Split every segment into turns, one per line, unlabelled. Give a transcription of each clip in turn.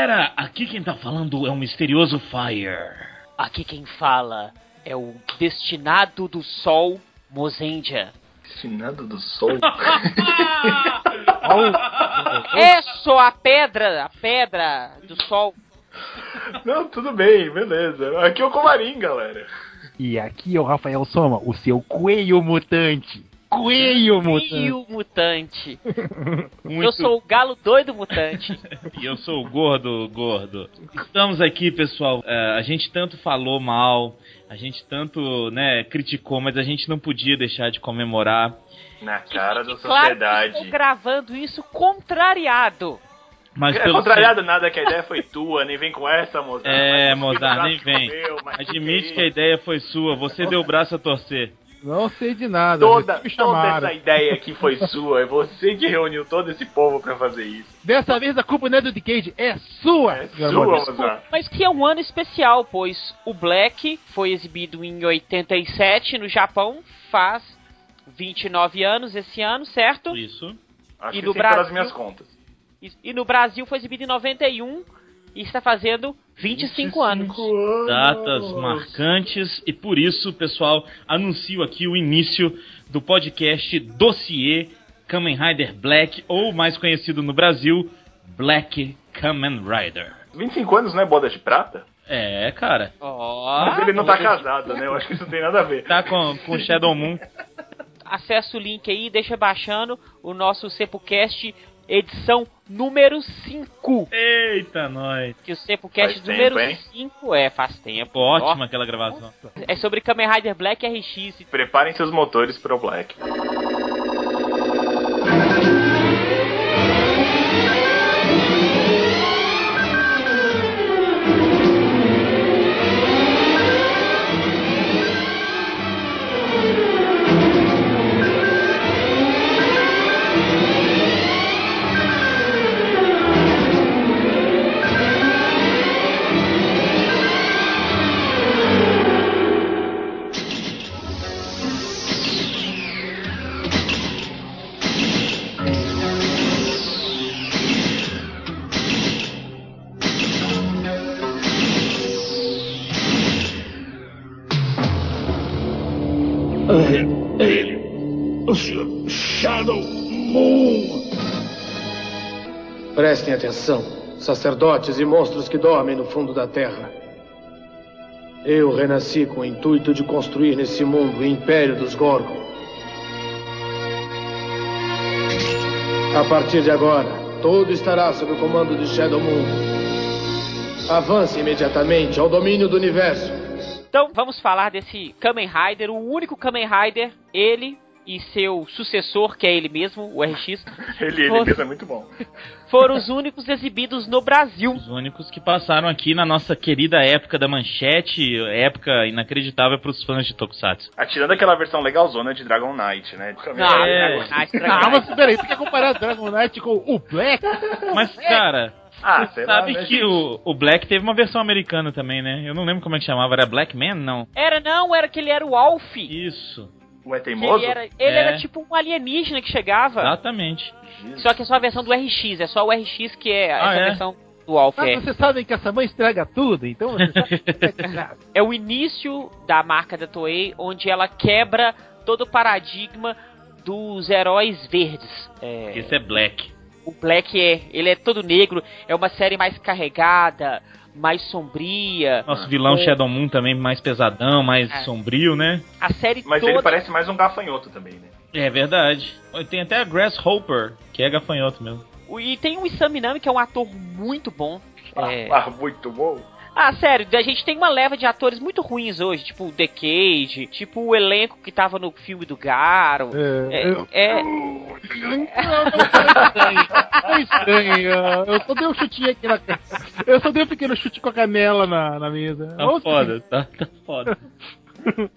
galera! Aqui quem tá falando é o misterioso Fire.
Aqui quem fala é o destinado do sol, Mozendia.
Destinado do sol?
é só a pedra, a pedra do sol.
Não, tudo bem, beleza. Aqui é o Comarim, galera.
E aqui é o Rafael Soma, o seu coelho mutante. Coelho mutante.
Coelho mutante. Muito... Eu sou o galo doido mutante.
e eu sou o gordo gordo. Estamos aqui, pessoal. Uh, a gente tanto falou mal, a gente tanto, né, criticou, mas a gente não podia deixar de comemorar.
Na cara da sociedade. Claro
estou gravando isso contrariado.
Mas é contrariado nada que a ideia foi tua, nem vem com essa, Mozart.
É, Mozart, nem vem. Meu, Admite que, que, a ideia foi sua, você deu o braço a torcer.
Não sei de nada.
Toda, toda essa ideia aqui foi sua. É você que reuniu todo esse povo para fazer isso.
Dessa vez a culpa não é do Cage, é sua.
É sua,
Mas que é um ano especial, pois o Black foi exibido em 87 no Japão, faz 29 anos esse ano, certo?
Isso.
Acho e que no Brasil, minhas contas.
E, e no Brasil foi exibido em 91 e está fazendo 25, 25 anos. anos.
Datas marcantes e por isso, pessoal, anuncio aqui o início do podcast Dossier Kamen Rider Black, ou mais conhecido no Brasil, Black Kamen Rider.
25 anos não é boda de prata?
É, cara.
Oh, Mas ele não tá casado, né? Eu acho que isso não tem nada a ver.
Tá com, com Shadow Moon.
Acesse o link aí, deixa baixando o nosso Sepulcast edição número 5.
Eita, nós.
Que o Sepulcast número 5 é, faz tempo.
Ótima aquela gravação.
É sobre Kamen Rider Black RX.
Preparem seus motores para o Black.
Prestem atenção, sacerdotes e monstros que dormem no fundo da terra. Eu renasci com o intuito de construir nesse mundo o Império dos Gorgon. A partir de agora, todo estará sob o comando de Shadow Moon. Avance imediatamente ao domínio do universo.
Então, vamos falar desse Kamen Rider, o único Kamen Rider, ele e seu sucessor, que é ele mesmo, o RX.
ele, ele mesmo é muito bom.
Foram os únicos exibidos no Brasil.
Os únicos que passaram aqui na nossa querida época da manchete, época inacreditável para os fãs de Tokusatsu.
Atirando aquela versão legalzona de Dragon Knight, né?
Não, é... Dragon Knight, Dragon Ah, mas peraí, tu quer comparar Dragon Knight com o Black?
Mas, cara... Ah, Você sabe lá, né, que o, o Black teve uma versão americana também, né? Eu não lembro como é que chamava, era Black Man? Não.
Era não, era que ele era o Alf.
Isso.
O É Teimoso?
Ele, era, ele é. era, tipo um alienígena que chegava.
Exatamente.
Jesus. Só que é só a versão do RX, é só o RX que é ah, essa é? versão do Alf.
Ah, vocês sabem que essa mãe estraga tudo, então
É o início da marca da Toei, onde ela quebra todo o paradigma dos heróis verdes.
É... Esse é Black.
O Black é, ele é todo negro, é uma série mais carregada, mais sombria.
Nosso vilão é... Shadow Moon também mais pesadão, mais é. sombrio, né?
A série
Mas
toda...
ele parece mais um gafanhoto também, né?
É verdade. Tem até a Grasshopper, que é gafanhoto mesmo.
E tem o Isaminami, que é um ator muito bom.
Ah,
é...
ah muito bom.
Ah, sério, a gente tem uma leva de atores muito ruins hoje, tipo o The Cage, tipo o elenco que tava no filme do Garo. É. é, eu... é...
Foi estranho. Eu só dei um chutinho aqui na cara. Eu só dei um pequeno chute com a canela na, na mesa.
Tá foda, tá, tá foda.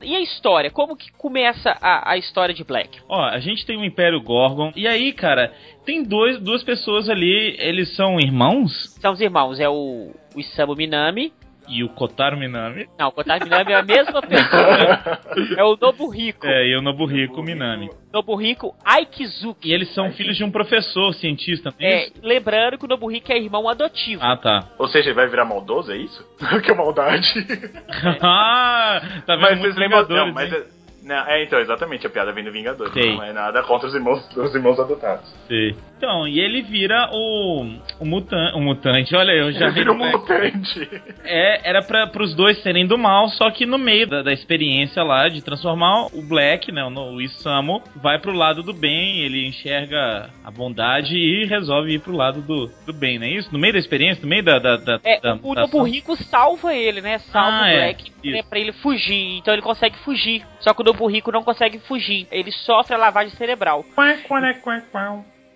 E a história? Como que começa a, a história de Black?
Ó, a gente tem o Império Gorgon. E aí, cara, tem dois, duas pessoas ali. Eles são irmãos?
São os irmãos. É o, o Isamu Minami
E o Kotaro Minami.
Não, o Kotaro Minami é a mesma pessoa. é o Nobuhiko.
É, e o Nobuhiko Minami.
Nobuhiko Aikizuki.
E eles são filhos de um professor, cientista, é
É,
isso?
lembrando que o Nobuhiko é irmão adotivo.
Ah, tá.
Ou seja, ele vai virar maldoso, é isso? que maldade.
ah, tá vendo
mas
muito
vocês lembram. Não, mas.
hein?
é- Não, é, então, exatamente, a piada vem do Vingadores.
Sei.
Não é nada contra os irmãos, os irmãos adotados.
Sei. Então, e ele vira o, o, mutan, o mutante. Olha, eu já
Ele vira um
vi-
mutante.
É, era pra, pros dois serem do mal, só que no meio da, da experiência lá de transformar o Black, né, o, o Isamu, vai pro lado do bem, ele enxerga a bondade e resolve ir pro lado do, do bem, não é isso? No meio da experiência, no meio da. da, da,
É,
da
o. Nobuhiko salva ele, né? Salva
Ah,
o
é.
Black
Isso.
né, pra ele fugir. Então ele consegue fugir. Só que o Nobuhiko não consegue fugir. Ele sofre a lavagem cerebral.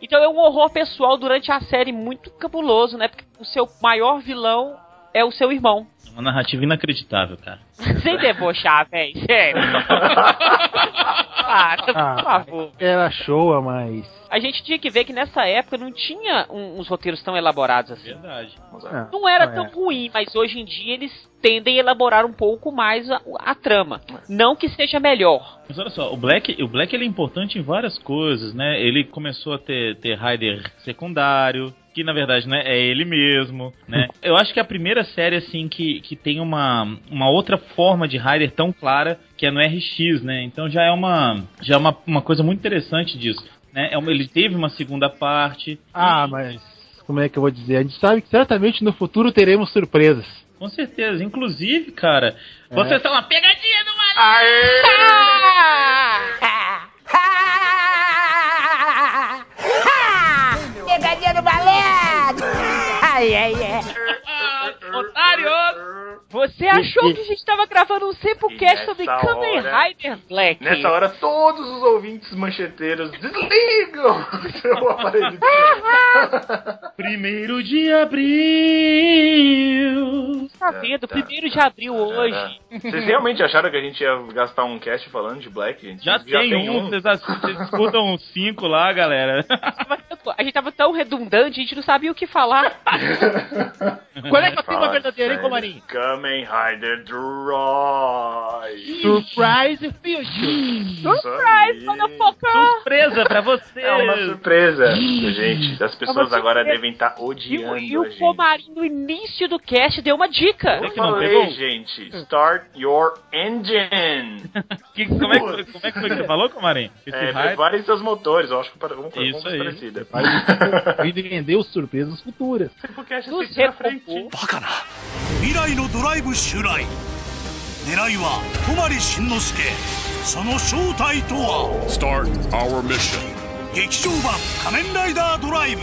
Então é um horror pessoal durante a série muito cabuloso, né? Porque o seu maior vilão é o seu irmão.
Uma narrativa inacreditável, cara.
Sem debochar, véi. Sério. Para, por
Ah,
favor.
Era show, mas.
A gente tinha que ver que nessa época não tinha um- uns roteiros tão elaborados assim.
Verdade.
Ah,
Não era tão
é.
ruim, mas hoje em dia eles tendem a elaborar um pouco mais a, a trama. Não que seja melhor.
Mas olha só, o Black, o Black ele é importante em várias coisas, né? Ele começou a ter, ter Rider secundário, que na verdade né, é ele mesmo, né? Eu acho que é a primeira série, assim, que, que tem uma, uma outra forma de Rider tão clara, que é no RX, né? Então já é uma, já é uma, uma coisa muito interessante disso. Né? É uma- ele teve uma segunda parte.
Ah, mas. Como é que eu vou dizer? A gente sabe que certamente no futuro teremos surpresas.
Com certeza. Inclusive, cara,
É.
vocês estão uma pegadinha do maluco!
Ai, ai.
Otário! Você achou que a gente tava gravando um Samplecast
E
sobre Kamen Rider Black?
Nessa hora, todos os ouvintes mancheteiros desligam o seu aparelho.
Primeiro de abril.
Tá vendo? Primeiro de abril hoje.
Vocês realmente acharam que a gente ia gastar um cast falando de Black? gente?
Já, tem, um, Vocês, assistem, vocês escutam uns cinco lá, galera.
A gente tava tão redundante, a gente não sabia o que falar.
Qual é que é o tema
Fala
verdadeiro, hein. Comarinho?
Kamen Rider Drive.
Surprise Future!
Surprise, motherfucker!
Surpresa pra vocês!
É uma surpresa, gente. As pessoas
uma
agora devem estar
E, o-
odiando
e
a
o. Comarinho, no início do cast, deu uma dica.
É
Eu
que não
falei,
pegou?
gente, start your engine.
Que- como, é que, foi- como é que foi que você falou, Comarim?
É, prepare seus motores, eu acho que para- vamos
Isso
uma
aí.
parecida
Vai vender surpresas futuras.
Porque acha
Nos
que na frente.
recompor.
バカな未来のドライブ襲来狙いは泊慎之介その正体とは
Start our mission.
劇場版仮面ライダードライブ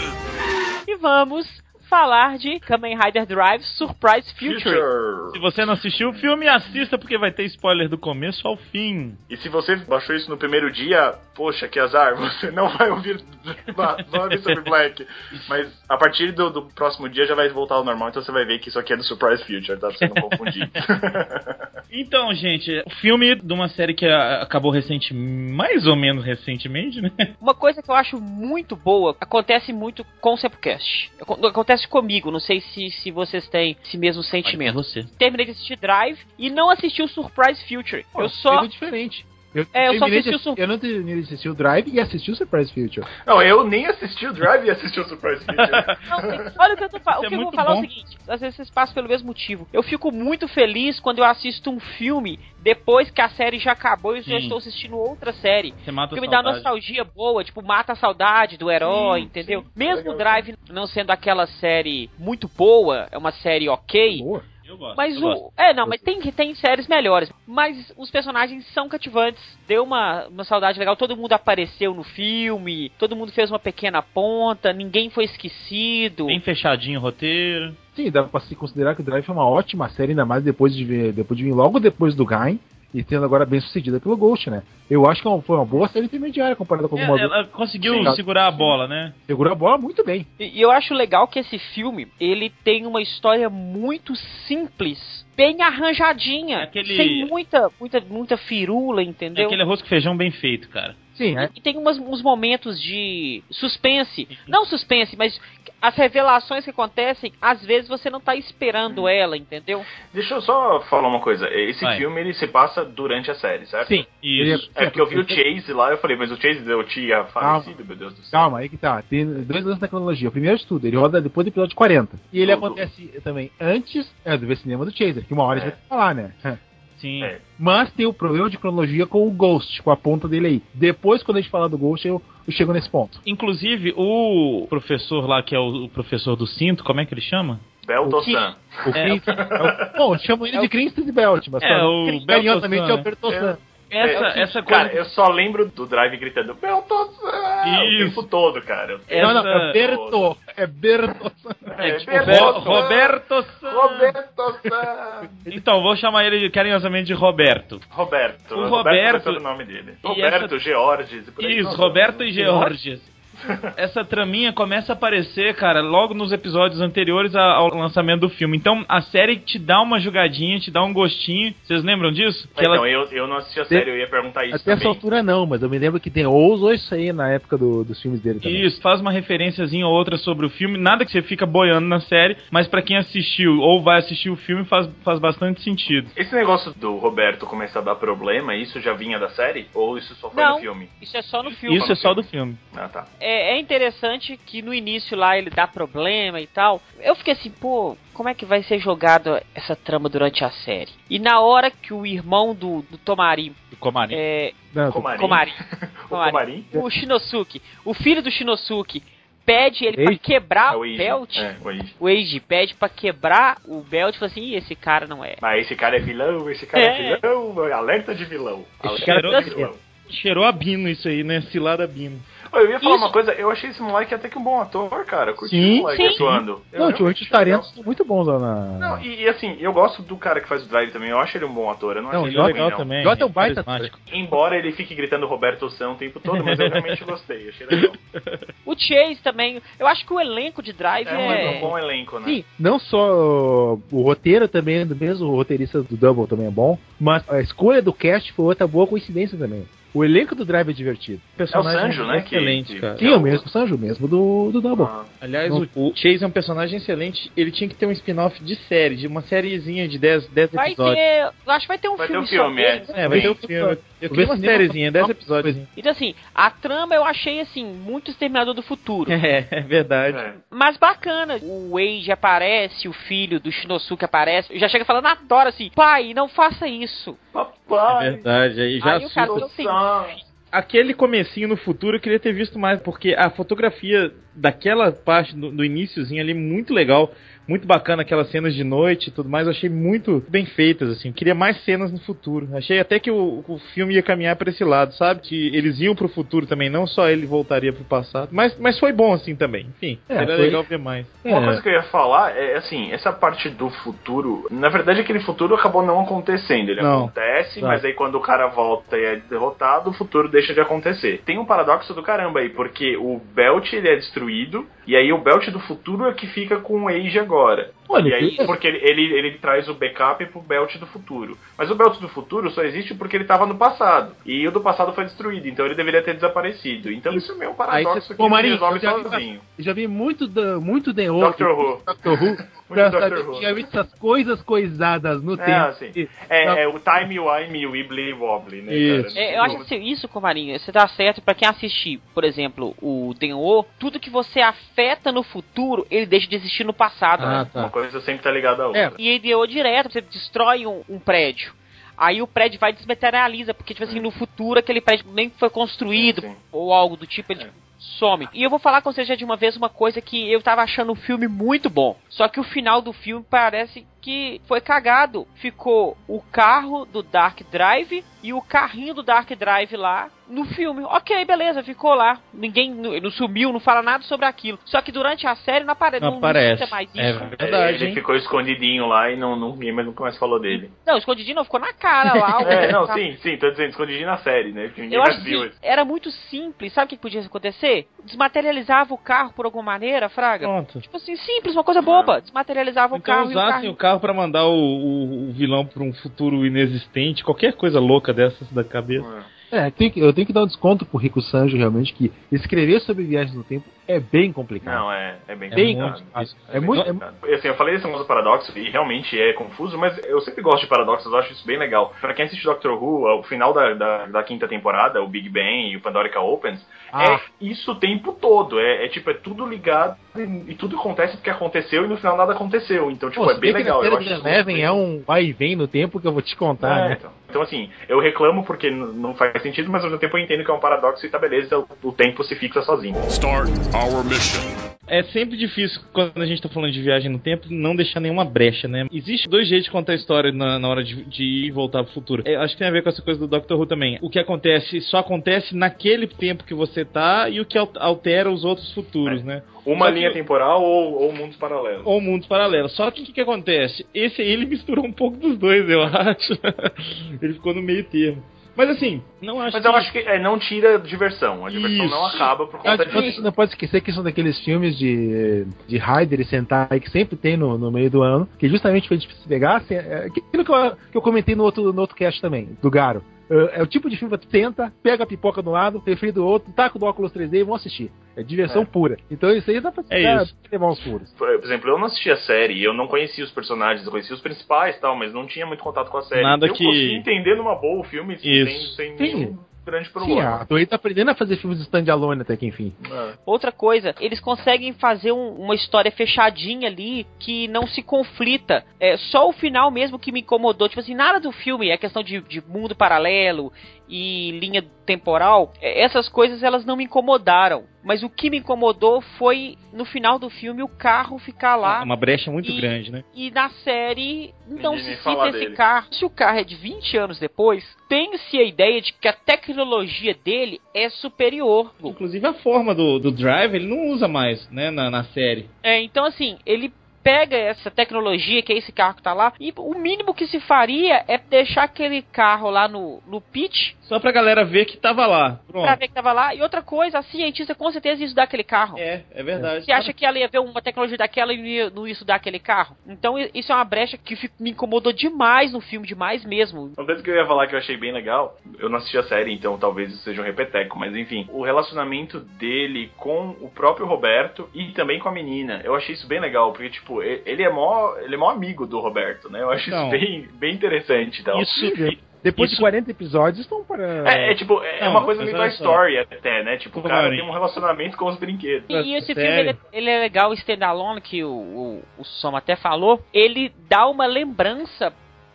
E vamos falar de Kamen Rider Drive Surprise Future.
Se você não assistiu o filme, assista porque vai ter spoiler do começo ao fim.
E se você baixou isso no primeiro dia, poxa, que azar, você não vai ouvir, vai ouvir sobre Black. Mas a partir do, do próximo dia já vai voltar ao normal, então você vai ver que isso aqui é do Surprise Future, tá? Pra você não confundir.
Então, gente, o filme de uma série que ah, acabou recente, mais ou menos recentemente, né?
Uma coisa que eu acho muito boa, acontece muito com o Samplecast. Acon- Acontece comigo, não sei se, se vocês têm esse mesmo sentimento.
Você.
Terminei de assistir Drive e não assisti o Surprise Future. eu só.
Diferente. Eu,
É, eu só
terminei de
assisti o
eu não terminei de assistir o Drive e assisti o Surprise Future.
não, eu nem assisti o Drive e assisti o Surprise Future.
Não, olha o que eu tô falando. O
é
que eu vou falar é o
bom.
seguinte: às vezes vocês passam pelo mesmo motivo. Eu fico muito feliz quando eu assisto um filme depois que a série já acabou e eu já estou assistindo outra série.
Você mata
Porque
a
me dá nostalgia boa, tipo, mata a saudade do herói,
Sim,
entendeu?
sim.
Mesmo o Drive não sendo aquela série muito boa, é uma série ok.
Boa.
Eu gosto.
Mas
eu
o.
gosto.
É, não, mas tem, tem séries melhores. Mas os personagens são cativantes. Deu uma, uma saudade legal. Todo mundo apareceu no filme. Todo mundo fez uma pequena ponta. Ninguém foi esquecido.
Bem fechadinho o roteiro.
Sim, dá pra se considerar que o Drive é uma ótima série, ainda mais depois de ver, depois de vir logo depois do Gain e sendo agora bem sucedida pelo Ghost, né? Eu acho que é foi uma boa série intermediária comparada com
É,
algumas outras.
ela conseguiu
Sim.
segurar a bola, né?
Segura a bola muito bem.
E e eu acho legal que esse filme, ele tem uma história muito simples, bem arranjadinha,
Aquele-
sem muita, muita, muita firula,
É
entendeu?
aquele arroz com feijão bem feito, cara.
Sim, é.
E tem umas- uns momentos de suspense. Não suspense, mas as revelações que acontecem, às vezes você não tá esperando ela, entendeu?
Deixa eu só falar uma coisa. Esse
Vai.
filme ele se passa durante a série, certo?
Sim.
Isso.
É porque eu vi o Chase lá, eu falei, mas o Chase eu tinha falecido, meu Deus do céu.
Calma, aí que tá. Tem dois lances na cronologia. O primeiro de tudo, ele roda depois do episódio 40. E ele
Tudo.
acontece também antes é, do ver cinema do Chaser, que uma hora a
É.
gente vai falar, né?
Sim.
É.
Mas tem o problema de cronologia com o Ghost, com a ponta dele aí. Depois, quando a gente falar do Ghost, eu, eu chego nesse ponto.
Inclusive, o professor lá, que é o, o professor do cinto, como é que ele chama?
Belto-san.
O
É.
Chris- é o- Bom, chamam ele de Crimson Belt, mas
É, o
carinhosamente é o
Beltosan,
Bertossan.
Essa,
É,
essa coisa.
Cara, eu só lembro do Drive gritando Belto-san o
Isso.
tempo todo, cara.
Essa-
Não, não, é Berto. É Bertossan.
É, tipo,
Belto-san.
Roberto San.
Roberto-san.
Então, vou chamar ele carinhosamente de Roberto.
Roberto.
O
Roberto
Roberto-
ser o nome dele.
E
Roberto, Georges. por aí.
Isso, Roberto e Georges. Essa traminha começa a aparecer, cara, logo nos episódios anteriores ao lançamento do filme. Então a série te dá uma jogadinha, te dá um gostinho. Vocês lembram disso? Que
Então,
ela-
eu, eu não assisti a série, eu ia perguntar isso
Até essa
também.
altura não, mas eu me lembro que tem ou usou isso aí na época do- dos filmes dele também.
Isso, faz uma referenciazinha ou outra sobre o filme. Nada que você fica boiando na série, mas pra quem assistiu ou vai assistir o filme faz, faz bastante sentido.
Esse negócio do Roberto começar a dar problema, isso já vinha da série? Ou isso só foi
Não.
no filme?
Isso é só no filme.
Isso é só do filme.
Ah, tá.
É, é interessante que no início lá ele dá problema e tal. Eu fiquei assim, pô, como é que vai ser jogado essa trama durante a série? E na hora que o irmão do, do Tomari,
Do Comarim.
é,
Não,
Comarim.
Komari,
o Comarim?
o Shinosuke, o filho do Shinosuke, pede ele pra
Eiji?
quebrar
É
o
o Eiji.
belt.
É, o Eiji.
O Eiji pede pra quebrar o belt e fala assim, Ih, esse cara não é.
Mas esse cara é vilão, esse cara é,
É.
vilão, alerta de vilão. Alerta
cara-
de vilão.
Cheirou a Bino isso aí, né? Cilada Bino.
Eu ia falar
Isso.
uma coisa, eu achei esse moleque até que um bom ator, cara. Eu curti
Sim,
o moleque
sim.
atuando. Eu
Não, muitos
achei
talentos
legal.
muito bons lá na.
Não, e, e assim, eu gosto do cara que faz o Drive também, eu acho ele um bom ator, eu não,
Não,
acho
Ele é
ruim,
legal
não.
também.
Jota é um baita
carismático.
Embora ele fique gritando Roberto São o tempo todo, mas eu realmente gostei, achei legal.
O Chase também, eu acho que o elenco de Drive
É um,
é...
um bom elenco, né?
Sim, não só o roteiro também é do mesmo, o roteirista do Double também é bom, mas a escolha do cast foi outra boa coincidência também. O elenco do Drive é divertido.
personagem
Sanjo, né, que-
Excelente,
que-
cara.
Sim, é o mesmo Sanjo, mesmo do, do Double.
Ah,
Aliás,
Não.
o, o Chase é um personagem excelente. Ele tinha que ter um spin-off de série, de uma sériezinha de 10, 10
Vai
episódios.
ter, eu acho que vai ter um
Vai ter
filme
um filme,
só
é.
É, vai ter um filme. Eu queria uma sériezinha, 10
só-
episódios.
Então assim, a trama eu achei assim, muito Exterminador do Futuro.
É, é verdade.
é.
Mas bacana. O Wade aparece, o filho do Shinosuke aparece. Já chega falando na Dora assim, pai, não faça isso.
É
Papai,
verdade. Aí já
Aí o cara
assusta.
não tem...
Aquele comecinho no futuro eu queria ter visto mais, porque a fotografia daquela parte do, do iníciozinho ali muito legal, muito bacana aquelas cenas de noite e tudo mais, eu achei muito bem feitas assim. Eu queria mais cenas no futuro. Achei até que o, o filme ia caminhar para esse lado, sabe? Que eles iam pro futuro também, não só ele voltaria pro passado. Mas, mas foi bom assim também. Enfim,
É,
seria
foi-
legal ver mais.
Uma
É.
coisa que eu ia falar é assim, essa parte do futuro, na verdade aquele futuro acabou não acontecendo. Ele
Não.
acontece,
Tá.
mas aí quando o cara volta e é derrotado, o futuro deixa de acontecer. Tem um paradoxo do caramba aí, porque o Belt ele é destruído, e aí o Belt do futuro é que fica com o Age agora agora.
Olha,
E aí,
que-
porque ele, ele, ele traz o backup pro Belt do futuro. Mas o Belt do futuro só existe porque ele tava no passado. E o do passado foi destruído, então ele deveria ter desaparecido. Então isso é meio um paradoxo
você-
que
Ô, Marinho,
resolve
eu já vi-
sozinho.
Eu já vi muito, da, muito The Who,
Doctor Who.
Doctor Who, pra
Doctor
saber
Who.
que tinha visto essas coisas coisadas no
É,
tempo.
assim.
E-
É,
Não.
é o time, wime, wibbly, wobbly, né,
Isso.
cara?
É, eu acho assim, isso, Comarinho, você tá certo pra quem assistir, por exemplo, o Denho, tudo que você afeta no futuro, ele deixa de existir no passado.
Ah,
né?
Tá.
Coisa sempre tá ligada à outra.
É.
E IDO direto, você destrói um, um prédio. Aí o prédio vai e desmaterializa, porque, tipo assim, no futuro aquele prédio nem foi construído,
Sim, sim.
ou algo do tipo, ele
É.
some. E eu vou falar com você já de uma vez uma coisa que eu tava achando o filme muito bom. Só que o final do filme parece que foi cagado. Ficou o carro do Dark Drive e o carrinho do Dark Drive lá no filme. Ok, beleza, ficou lá. Ninguém não, sumiu, não fala nada sobre aquilo. Só que durante a série não, apare
Não
não,
aparece.
mais isso.
É
É,
verdade,
ele
hein?
ficou escondidinho lá e não, não, ninguém mais nunca mais falou dele.
Não, escondidinho não, ficou na cara lá. o-
É, não, sim, sim, tô dizendo escondidinho na série, né? Ninguém
Eu
mais
acho
viu
que
isso.
era muito simples. Sabe o que podia acontecer? Desmaterializava o carro por alguma maneira, Fraga.
Pronto.
Tipo assim, simples, uma coisa boba. Desmaterializava o
Então
carro e o
usassem
carro.
o carro pra mandar o, o- o vilão pra um futuro inexistente, qualquer coisa louca dessas da cabeça.
É.
É, eu tenho que dar um desconto pro Rico Sanjo, realmente, que escrever sobre viagens no tempo é bem complicado.
Não, é, é bem
bem
complicado.
complicado.
É,
É
bem
muito- é
complicado. E, assim, eu falei negócio do paradoxo e realmente é confuso, mas eu sempre gosto de paradoxos, eu acho isso bem legal. Pra quem assiste Doctor Who, o final da, da, da quinta temporada, o Big Bang e o Pandorica Opens,
Ah.
é isso o tempo todo. É, é, tipo, é tudo ligado e, e tudo acontece porque aconteceu e no final nada aconteceu. Então, tipo,
Pô,
é bem
que
legal.
na
Eu acho
Eleven
muito
é um vai e vem no tempo que eu vou te contar,
é,
né?
então. Então, assim, eu reclamo porque não faz sentido, mas ao mesmo tempo eu entendo que é um paradoxo e tá beleza, o, o tempo se fixa sozinho.
Start our mission.
É sempre difícil, quando a gente tá falando de viagem no tempo, não deixar nenhuma brecha, né? Existe dois jeitos de contar a história na, na hora de, de ir e voltar pro futuro. É, acho que tem a ver com essa coisa do Doctor Who também. O que acontece só acontece naquele tempo que você tá e o que al- altera os outros futuros,
É.
né?
Uma
que-
linha temporal ou, ou mundos paralelos.
Ou mundos paralelos. Só que o que, que acontece? Esse aí ele misturou um pouco dos dois, eu acho. ele ficou no meio termo. Mas assim, não acho
Mas
que...
eu acho que é, não tira diversão. A diversão não
Isso.
acaba por conta disso.
não pode esquecer que são daqueles filmes de, de Raider e Sentai que sempre tem no, no meio do ano, que justamente pra gente se pegar, assim, é aquilo que eu, que eu comentei no outro, no outro cast também, do Garo. É, é o tipo de filme que tu tenta, pega a pipoca do lado, refri do outro, taca do óculos 3D e vão assistir. É diversão
É.
pura. Então isso aí dá pra
É
dá
isso.
levar uns furos.
Por exemplo, eu não assisti a série, eu não conhecia os personagens, eu conhecia os principais e tal, mas não tinha muito contato com a série.
Nada
eu
que-
consegui entender numa boa o filme sem,
Isso.
sem
Sim.
nenhum grande
Sim,
problema.
a Toei tá aprendendo a fazer filmes de stand-alone até que enfim.
É.
Outra coisa, eles conseguem fazer um- uma história fechadinha ali que não se conflita. É só o final mesmo que me incomodou. Tipo assim, nada do filme, a questão de, de mundo paralelo e linha temporal, é, essas coisas elas não me incomodaram. Mas o que me incomodou foi no final do filme o carro ficar lá.
Uma brecha muito
E-
grande, né?
E na série não
Ninguém
se cita esse
dele.
carro. Se o carro é de 20 anos depois, tem-se a ideia de que a tecnologia dele é superior.
Inclusive a forma do, do Drive ele não usa mais, né, na, na série.
É, então assim, ele pega essa tecnologia que é esse carro que tá lá e o mínimo que se faria é deixar aquele carro lá no, no pitch
Só pra galera ver que tava lá. Pronto.
pra ver que tava lá. E outra coisa, a cientista com certeza ia estudar aquele carro.
É, é verdade.
Você acha que ela ia ver uma tecnologia daquela e não ia, não ia estudar aquele carro? Então isso é uma brecha que me incomodou demais no filme, demais mesmo.
Uma coisa que eu ia falar que eu achei bem legal, eu não assisti a série, então talvez isso seja um repeteco, mas enfim, o relacionamento dele com o próprio Roberto e também com a menina, eu achei isso bem legal, porque, tipo, e- ele é mó, ele é mó amigo do Roberto, né? Eu acho
Não.
isso bem, bem interessante e tal.
Isso,
Depois
Isso-
de 40 episódios estão para.
É, é, tipo, é
Não,
uma coisa meio
só.
Story até, né? Tipo, o cara tem um relacionamento com os brinquedos.
E, e esse
Sério?
filme, ele, é- ele é legal, o standalone, que o, o, o Soma até falou, ele dá uma lembrança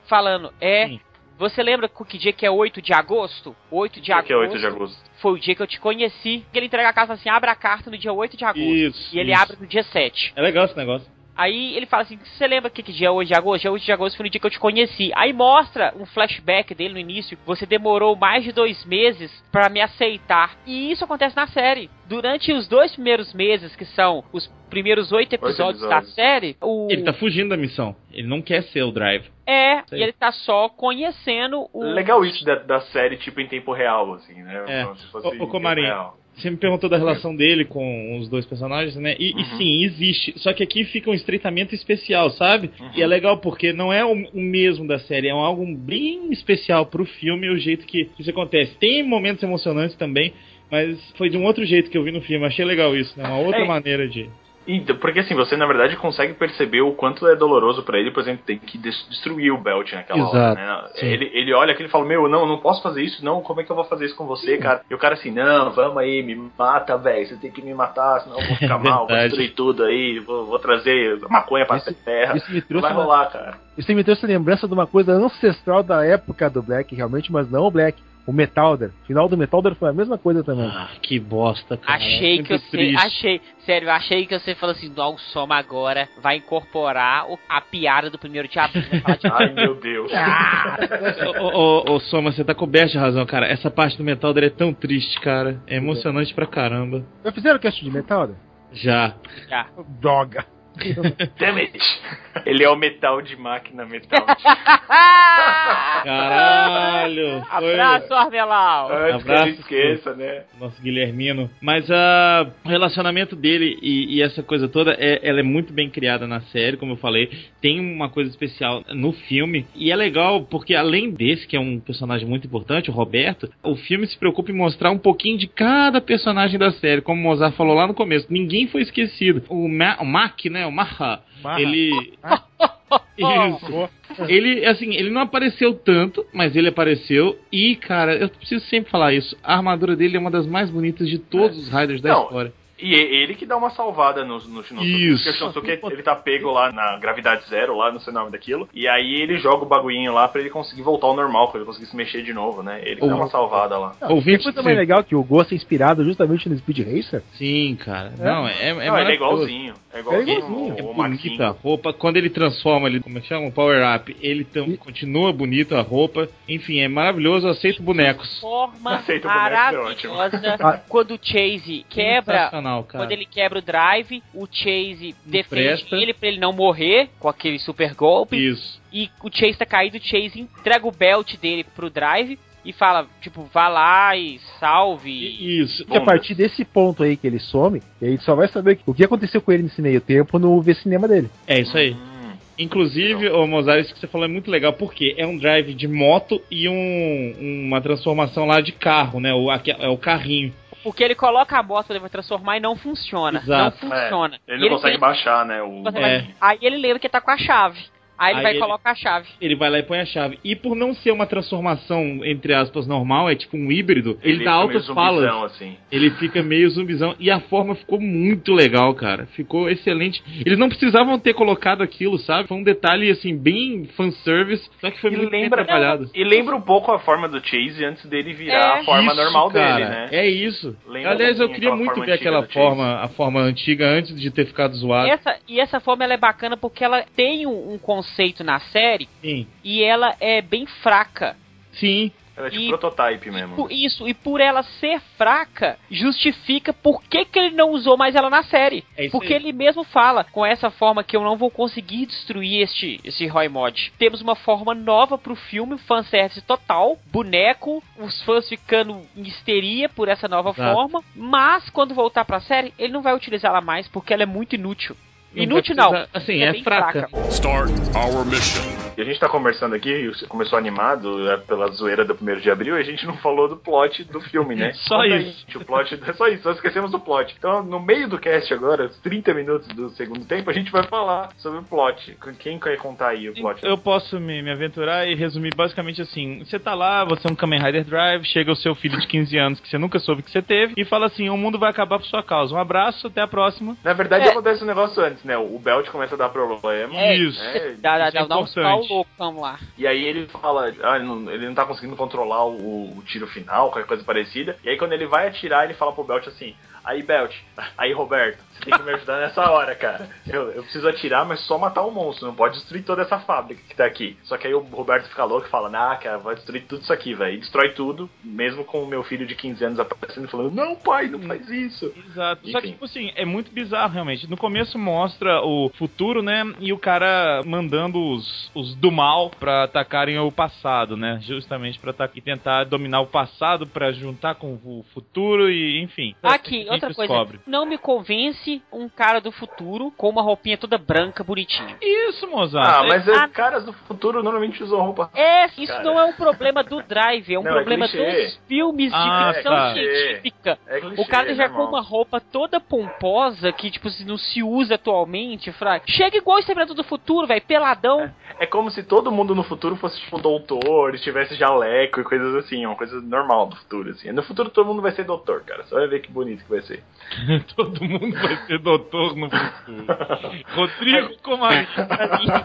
falando, é...
Sim.
Você lembra que que dia que é 8 de agosto? 8 de
O
agosto
que é 8 de agosto?
foi o dia que eu te conheci. Ele entrega a carta assim, abre a carta no dia 8 de agosto.
Isso.
e ele
isso.
abre no dia 7.
É legal esse negócio.
Aí ele fala assim: Você lembra que, que dia é hoje de agosto? Dia 8 de agosto foi no dia que eu te conheci. Aí mostra um flashback dele no início. Você demorou mais de dois meses pra me aceitar. E isso acontece na série. Durante os dois primeiros meses, que são os primeiros oito episódios, da
episódios.
série, o.
Ele tá fugindo da missão. Ele não quer ser o Drive.
É,
Sei.
e ele tá só conhecendo o.
Legal isso da, da série, tipo, em tempo real, assim, né?
É.
Como se fosse em tempo
Comarinho. Você me perguntou da relação dele com os dois personagens, né? E, e
Uhum.
sim, existe. Só que aqui fica um estreitamento especial, sabe?
Uhum.
E é legal porque não é o, o mesmo da série, é um algo bem especial pro filme e o jeito que isso acontece. Tem momentos emocionantes também, mas foi de um outro jeito que eu vi no filme. Achei legal isso, né? Uma outra
É.
maneira de.
Porque assim, você na verdade consegue perceber o quanto é doloroso pra ele, por exemplo, ter que des- destruir o Belt naquela
Exato,
hora, né?
sim.
Ele, ele olha aquilo e fala, meu, não, não posso fazer isso, não, como é que eu vou fazer isso com você, cara? E o cara assim, não, vamos aí, me mata, velho, você tem que me matar, senão eu vou ficar mal, vou destruir tudo aí, vou, vou trazer maconha pra
Isso-
terra.
Isso me trouxe
vai
uma,
rolar, cara.
Isso me trouxe lembrança de uma coisa ancestral da época do Black, realmente, mas não o Black. O Metalder. Final do Metalder foi a mesma coisa também.
Ah, que bosta, cara.
Achei
Muito
que você.
triste.
Achei. Sério, achei que você falou assim: não, o Soma agora vai incorporar o- a piada do primeiro de abril. Vai falar de
Ai, meu Deus.
Ô, ô, ô, Soma, você tá coberto de razão, cara. Essa parte do Metal é tão triste, cara. É emocionante pra caramba.
Já fizeram cast de Metalder?
Já.
já.
Droga.
Damn it! Ele é o metal de máquina metal.
Caralho! foi-
Abraço, Armelau!
Antes que
Abraço,
ele esqueça, né?
Nosso Guilhermino. Mas ah, o relacionamento dele e, e essa coisa toda, é, ela é muito bem criada na série, como eu falei. Tem uma coisa especial no filme. E é legal porque, além desse, que é um personagem muito importante, o Roberto, o filme se preocupa em mostrar um pouquinho de cada personagem da série. Como o Mozart falou lá no começo, ninguém foi esquecido. O, Ma o Mac, né? O Marra,
Marra.
ele. Isso. Ele, assim, ele não apareceu tanto, mas ele apareceu. E, cara, eu preciso sempre falar isso. A armadura dele é uma das mais bonitas de todos os Riders da
Não,
história.
E e- ele que dá uma salvada no, no Shinosuke.
Isso.
Porque o Shinosuke, ele tá pego lá na gravidade zero, lá, não sei o nome daquilo. E aí ele joga o bagulhinho lá pra ele conseguir voltar ao normal, pra ele conseguir se mexer de novo, né? Ele que dá uma salvada lá.
Não,
Ouvinte,
coisa mais legal que o Ghost é inspirado justamente no Speed Racer.
Sim, cara. Não, é, é,
não, ele é
maravilhoso.
igualzinho. É igualzinho,
igualzinho.
É
o, o
bonita a roupa. Quando ele transforma, ele, como é que chama? O Power Up. Ele tam-
E-
continua bonito a roupa. Enfim, é maravilhoso. Eu aceito bonecos.
Forma
Aceita o boneco, é ótimo.
maravilhosa. Quando o Chase quebra
Sensacional, cara.
Quando ele quebra o drive, o Chase defende ele pra ele não morrer com aquele super golpe.
Isso.
E o Chase tá caído, o Chase entrega o belt dele pro drive e fala, tipo, vá lá e salve.
Isso.
E a partir desse ponto aí que ele some, e aí só vai saber o que aconteceu com ele nesse meio tempo no V-Cinema dele.
É isso aí.
Hum.
Inclusive, ô Mozart, isso que você falou é muito legal, porque é um drive de moto e um, uma transformação lá de carro, né? O, é o carrinho.
Porque ele coloca a pra ele vai transformar e não funciona.
Exato.
Não funciona.
Ele
E
não consegue
pensa-
baixar, né? O...
É.
Aí ele lembra que tá com a chave. Aí ele
Aí
vai
ele-
e coloca a chave.
Ele vai lá e põe a chave. E por não ser uma transformação, entre aspas, normal, é tipo um híbrido, ele, dá
fica meio
altas falas.
zumbizão, assim.
Ele fica meio zumbizão. E a forma ficou muito legal, cara. Ficou excelente. Eles não precisavam ter colocado aquilo, sabe? Foi um detalhe, assim, bem fanservice. Só que foi
E
muito
lembra-
bem trabalhado.
E lembra um pouco a forma do Chase antes dele virar
É.
a forma
Isso,
normal
cara,
dele, né?
É isso.
Lembra
Aliás,
um
eu queria muito
forma
ver aquela
do Chase.
forma, a forma antiga antes de ter ficado zoado.
Essa, e essa forma ela é bacana porque ela tem um, um conceito na série
Sim.
e ela é bem fraca.
Sim.
Ela é tipo
E-
prototype mesmo.
Por isso, e por ela ser fraca, justifica por que, que ele não usou mais ela na série.
É isso
Porque
aí.
ele mesmo fala, com essa forma que eu não vou conseguir destruir este, esse Roy Mod. Temos uma forma nova pro filme, fanservice total, boneco, os fãs ficando em histeria por essa nova
Exato.
forma. Mas quando voltar pra série, ele não vai utilizar ela mais porque ela é muito inútil. Inútil não.
Assim,
é
é,
bem
fraca.
fraca.
Start our mission.
E a gente tá conversando aqui, você começou animado é, pela zoeira do 1 de abril, e a gente não falou do plot do filme, né?
Só
Conta
isso.
gente, O plot, é só isso, só esquecemos do plot. Então, no meio do cast agora, os 30 minutos do segundo tempo, a gente vai falar sobre o plot. Quem quer contar aí o plot?
Eu posso me, me aventurar e resumir basicamente assim: você tá lá, você é um Kamen Rider Drive, chega o seu filho de 15 anos que você nunca soube que você teve e fala assim: o mundo vai acabar por sua causa. Um abraço, até a próxima.
Na verdade,
É.
acontece um negócio antes, né? O Belt começa a dar problema.
É,
Isso.
É,
Dá, dá,
isso é
dá, dá uns
importante.
pau louco, vamos lá.
E aí ele fala, ah, ele não, ele não tá conseguindo controlar o, o tiro final, qualquer coisa parecida. E aí quando ele vai atirar, ele fala pro Belt assim, aí Belt, aí Roberto, você tem que me ajudar nessa hora, cara. Eu, eu preciso atirar, mas só matar o monstro, não pode destruir toda essa fábrica que tá aqui. Só que aí o Roberto fica louco e fala, nah, cara, vai destruir tudo isso aqui, velho. E destrói tudo, mesmo com o meu filho de 15 anos aparecendo e falando, não pai, não faz isso.
Exato. Só que,
Enfim.
tipo assim, é muito bizarro, realmente. No começo mostra o futuro, né? E o cara mandando os, os do mal pra atacarem o passado, né? Justamente pra atacar e tentar dominar o passado pra juntar com o futuro e, enfim.
Aqui,
A
outra coisa.
descobre.
Não me convence um cara do futuro com uma roupinha toda branca, bonitinha.
Isso, Mozart.
Ah, mas é,
Ah.
caras do futuro normalmente usam roupa.
É, isso
Cara.
não é um problema do Drive, é um
Não, é
problema
clichê.
dos filmes de
Ah,
ficção
tá.
científica.
É clichê,
O cara já com uma roupa toda pomposa que, tipo, se não se usa atualmente, fra... Chega igual o Exterminador do Futuro, velho, peladão.
É como se todo mundo no futuro fosse tipo doutor, estivesse jaleco e coisas assim, uma coisa normal do futuro, assim. No futuro todo mundo vai ser doutor, cara. Só vai ver que bonito que vai ser.
Todo mundo vai ser doutor no futuro. Rodrigo Comarim.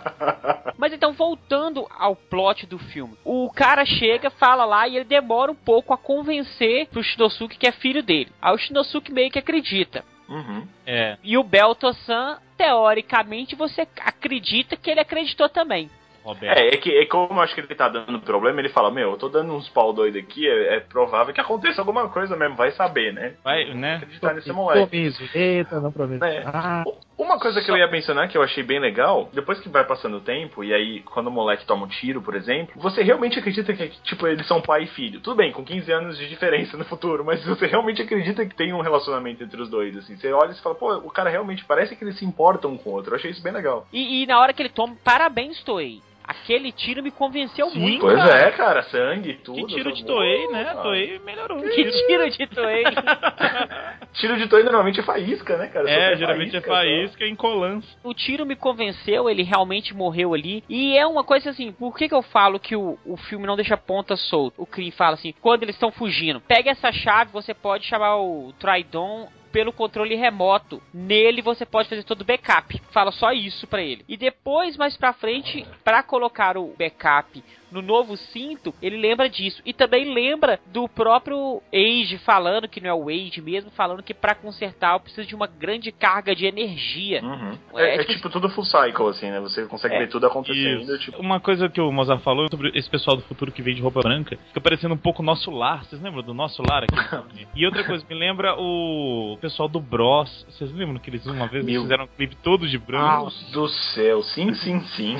Mas então, voltando ao plot do filme. O cara chega, fala lá e ele demora um pouco a convencer pro Shinosuke que é filho dele. Aí o Shinosuke meio que acredita.
Uhum.
É.
E o Belto-san, teoricamente, você acredita que ele acreditou também.
Roberto.
É, é que é como eu acho que ele tá dando problema, ele fala, meu, eu tô dando uns pau doido aqui, é, é provável que aconteça alguma coisa mesmo, vai saber, né?
Vai, né?
Acreditar nesse moleque.
Promiso. Eita, não promiso.
É.
Ah,
Uma coisa que eu ia mencionar que eu achei bem legal, depois que vai passando o tempo, e aí quando o moleque toma um tiro, por exemplo, você realmente acredita que, tipo, eles são pai e filho. Tudo bem, com 15 anos de diferença no futuro, mas você realmente acredita que tem um relacionamento entre os dois, assim. Você olha e fala, pô, o cara realmente parece que eles se importam um com o outro. Eu achei isso bem legal.
E, e na hora que ele toma, parabéns, Toei. Aquele tiro me convenceu
Sim,
muito.
Pois
cara.
é, cara, sangue, tudo.
Que tiro de. Toei, né? Toei melhorou.
Que tiro de Toei.
Tiro de Toei normalmente é faísca, né, cara?
É, geralmente é
só.
faísca em colãs.
o tiro me convenceu, ele realmente morreu ali. E é uma coisa assim, por que, que eu falo que o, o filme não deixa ponta solta? O Kree fala assim, quando eles estão fugindo, pega essa chave, você pode chamar o Tridon pelo controle remoto. Nele você pode fazer todo o backup. Fala só isso pra ele. E depois, mais pra frente, pra colocar o backup no novo cinto, ele lembra disso. E também lembra do próprio Age falando, que não é o Age mesmo, falando que pra consertar eu preciso de uma grande carga de energia.
Uhum.
É,
É, é
tipo-
tudo full cycle, assim, né? Você consegue
É.
ver tudo acontecendo,
Isso.
tipo...
Uma coisa que o Mozart falou sobre esse pessoal do futuro que vem de roupa branca, fica parecendo um pouco nosso lar. Vocês lembram do nosso lar aqui? e outra coisa, me lembra o pessoal do Bros. Vocês lembram que eles uma vez
Meu
fizeram um clipe todos de branco?
Deus do céu, sim, sim, sim.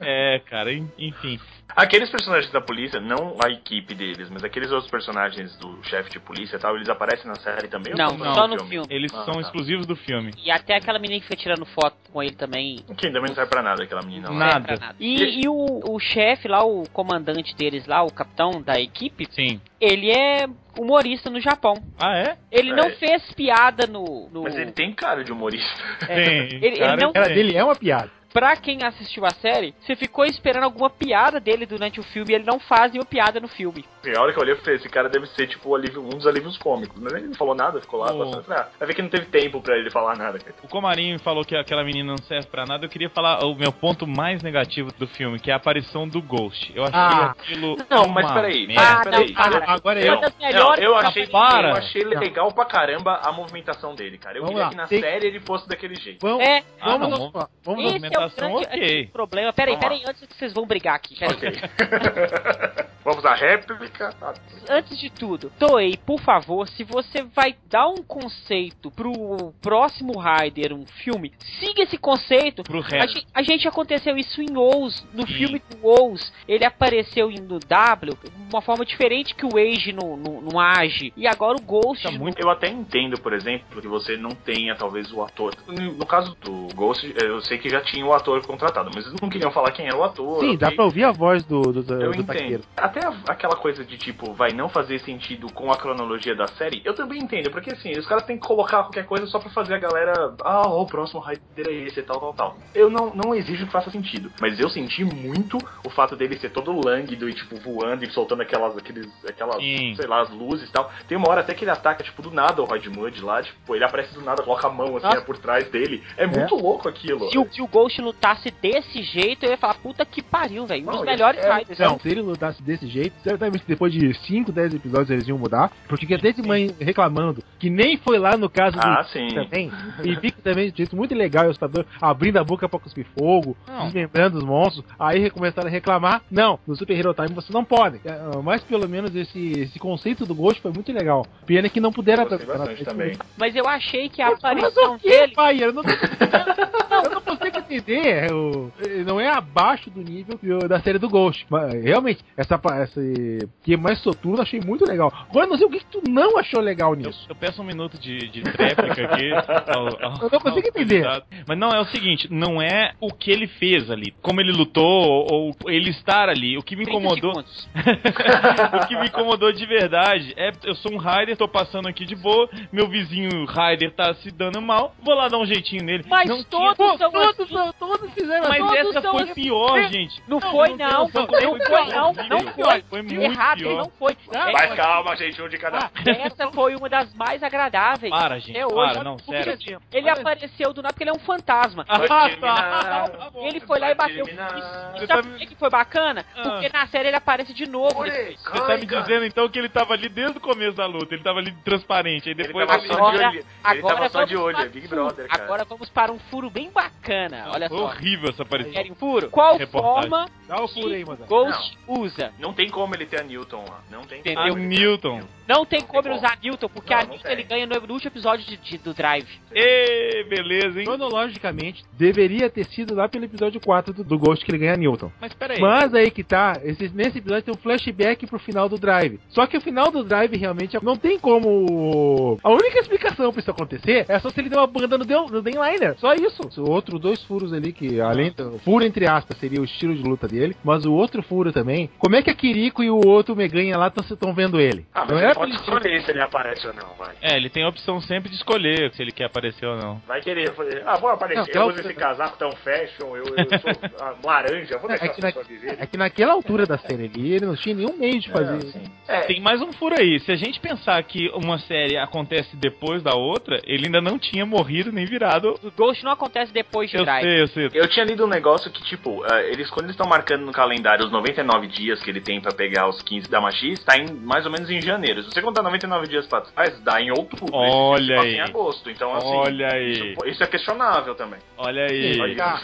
É, cara, en- enfim.
Aqueles personagens da polícia, não a equipe deles, mas aqueles outros personagens do chefe de polícia e tal, eles aparecem na série também? ou
Não,
só
só no filme.
Eles
Ah,
são
tá.
exclusivos do filme.
E até aquela menina que foi tirando foto com ele também.
Que também não serve pra nada, aquela menina lá.
Nada.
E, e o, o chefe lá, o comandante deles lá, o capitão da equipe,
Sim.
ele é humorista no Japão.
Ah, é?
Ele
É.
não fez piada no. no...
Mas ele tem cara de humorista.
É,
Tem.
ele- ele não-
A cara dele é uma piada.
Pra quem assistiu a série, você ficou esperando alguma piada dele durante o filme e ele não faz nenhuma piada no filme.
A hora que eu olhei, eu falei, esse cara deve ser, tipo, um dos alívios cômicos. Mas ele não falou nada, ficou lá
Oh.
passando. Ah, vai ver que não teve tempo pra ele falar nada. cara.
O Comarinho falou que aquela menina não serve pra nada. Eu queria falar o meu ponto mais negativo do filme, que é a aparição do Ghost. Eu achei
Ah.
aquilo.
Não, mas peraí.
merda.
Ah,
mas peraí.
não, para.
Agora
Uma
eu.
Não, eu achei,
para.
eu achei legal pra caramba a movimentação dele, cara. Eu
Vamos
queria
lá.
que na
Tem-
série ele fosse daquele jeito.
Vamos,
É,
Ah,
vamos,
não,
vamos, vamos,
esse o
movimentação,
grande
ok.
problema. Peraí,
Vamos lá.
peraí, antes que vocês vão brigar aqui.
Ok. Vamos à réplica.
Antes de tudo, Toei, por favor, se você vai dar um conceito pro próximo Rider, um filme, siga esse conceito.
Pro
A gente, a gente aconteceu isso em Oz, no
Sim.
filme do Oz, ele apareceu no W, de uma forma diferente que o Age no, no, no Age, e agora o Ghost
Tá muito-
Eu até entendo, por exemplo, que você não tenha talvez o ator. No no caso do Ghost, eu sei que já tinha o ator contratado, mas eles não queriam falar quem era o ator.
Sim, dá
ok?
pra ouvir a voz do, do, do,
Eu
do
entendo.
taqueiro.
Até a- aquela coisa de tipo, vai não fazer sentido com a cronologia da série, eu também entendo, porque assim, os caras têm que colocar qualquer coisa só pra fazer a galera, ah, o próximo Rider é esse e tal, tal, tal. Eu não, não exijo que faça sentido, mas eu senti muito o fato dele ser todo lânguido e tipo voando e soltando aquelas, aqueles, aquelas,
Sim.
sei lá, as luzes e tal. Tem uma hora até que ele ataca, tipo, do nada o Rod Mud lá, tipo, ele aparece do nada, coloca a mão assim
Nossa.
por trás dele. É muito louco aquilo.
Se o, se o Ghost lutasse desse jeito, eu ia falar, puta que pariu, velho. Um dos melhores
é-
Riders.
Não, se ele lutasse desse jeito, certamente depois de 5, 10 episódios eles iam mudar. Porque tinha desde mãe reclamando que nem foi lá no caso
Ah,
do
sim.
também. E fica também de jeito muito legal o assustador abrindo a boca pra cuspir fogo,
Não.
desmembrando os monstros. Aí começaram a reclamar. Não, no Super Hero Time você não pode. É, Mas pelo menos esse, esse conceito do Ghost foi muito legal. Pena que não puderam.
Mas eu achei que a
Mas
aparição dele.
pai? Eu não, tô... eu não entender. é o- Não é abaixo do nível do- da série do Ghost. Mas, realmente, essa, essa que é mais soturno, achei muito legal. Agora, eu não sei o que, que tu não achou legal
Eu,
nisso.
eu peço um minuto de, de tréplica aqui. ao- ao-
Eu não consigo entender.
Mas não, é o seguinte, não é o que ele fez ali, como ele lutou, ou, ou ele estar ali. O que me
30
incomodou. o que me incomodou de verdade é eu sou um Rider, tô passando aqui de boa, meu vizinho Rider tá se dando mal, vou lá dar um jeitinho nele.
Mas
não
todos
tinha...
são
Todos. São- todos fizeram
Mas
todos
essa foi
assim.
pior, gente.
Não foi,
tem
não. Não foi, não. Não foi.
Foi muito
Errado,
pior.
não foi.
Mas calma, gente, um de cada.
Essa foi uma das mais agradáveis.
Para, gente, para,
hoje.
não,
Porque,
sério.
Ele apareceu do nada porque ele é um fantasma.
Ah, tá. Tá.
Ele foi lá e bateu. E
Você
sabe
tá
por que foi bacana?
Ah.
Porque na série ele aparece de novo.
Você tá me dizendo então que ele tava ali desde o começo da luta, ele tava ali transparente, aí
Ele
depois
tava
ele...
só de
Agora-
olho. Ele tava só de olho,
para
é Big. Brother, cara.
Agora vamos para um furo bem bacana. Olha
Foi
só.
horrível essa aparição.
Querem um furo? Qual
Reportagem.
forma
Dá o furo aí, mano.
Ghost usa?
Não tem como ele ter a Newton lá. Não tem
Entendeu?
A
como. ele ter a
Newton.
Não tem
Não
como
tem
ele
como.
usar Newton, porque
Não,
a
não
Newton ele ganha no, no último episódio de, de- do Drive.
Ê, beleza, hein?
Cronologicamente, deveria ter sido lá pelo episódio 4 do, do Ghost que ele ganha Newton.
Mas peraí.
Mas aí que tá, esse- nesse episódio tem um flashback pro final do Drive. Só que o final do Drive realmente não tem como. A única explicação pra isso acontecer é só se ele der uma banda no, no Denliner. Só isso. O outro dois furos ali, que além do. Furo entre aspas seria o estilo de luta dele. Mas o outro furo também. Como é que a Kiriko e o outro Meganha lá estão vendo ele?
Ah, mas
não
ele
era
pode
ele-
escolher se ele aparece ou não, vai.
É, ele tem a opção sempre de escolher se ele quer aparecer ou não.
Vai querer fazer. Ah, vou aparecer.
Não,
eu
não,
uso esse casaco tão fashion, eu, eu sou ah, laranja, vou deixar
É que, na,
essa pessoa viver.
é que naquela altura da série ali, ele não tinha nenhum meio de fazer.
É, assim. É,
Tem mais um furo aí. Se a gente pensar que uma série acontece depois da outra, ele ainda não tinha morrido nem virado.
O Ghost não acontece depois de
Eu
Drive.
Sei, eu sei.
Eu tinha lido um negócio que, tipo, eh, eles quando eles estão marcando no calendário os 99 dias que ele tem pra pegar os 15 da Machis, tá em, mais ou menos em janeiro. Se você contar 99 dias pra trás, dá em outubro.
Olha
passam
aí.
em agosto. Então, assim,
Olha aí.
Isso, isso é questionável também.
Olha aí.
Olha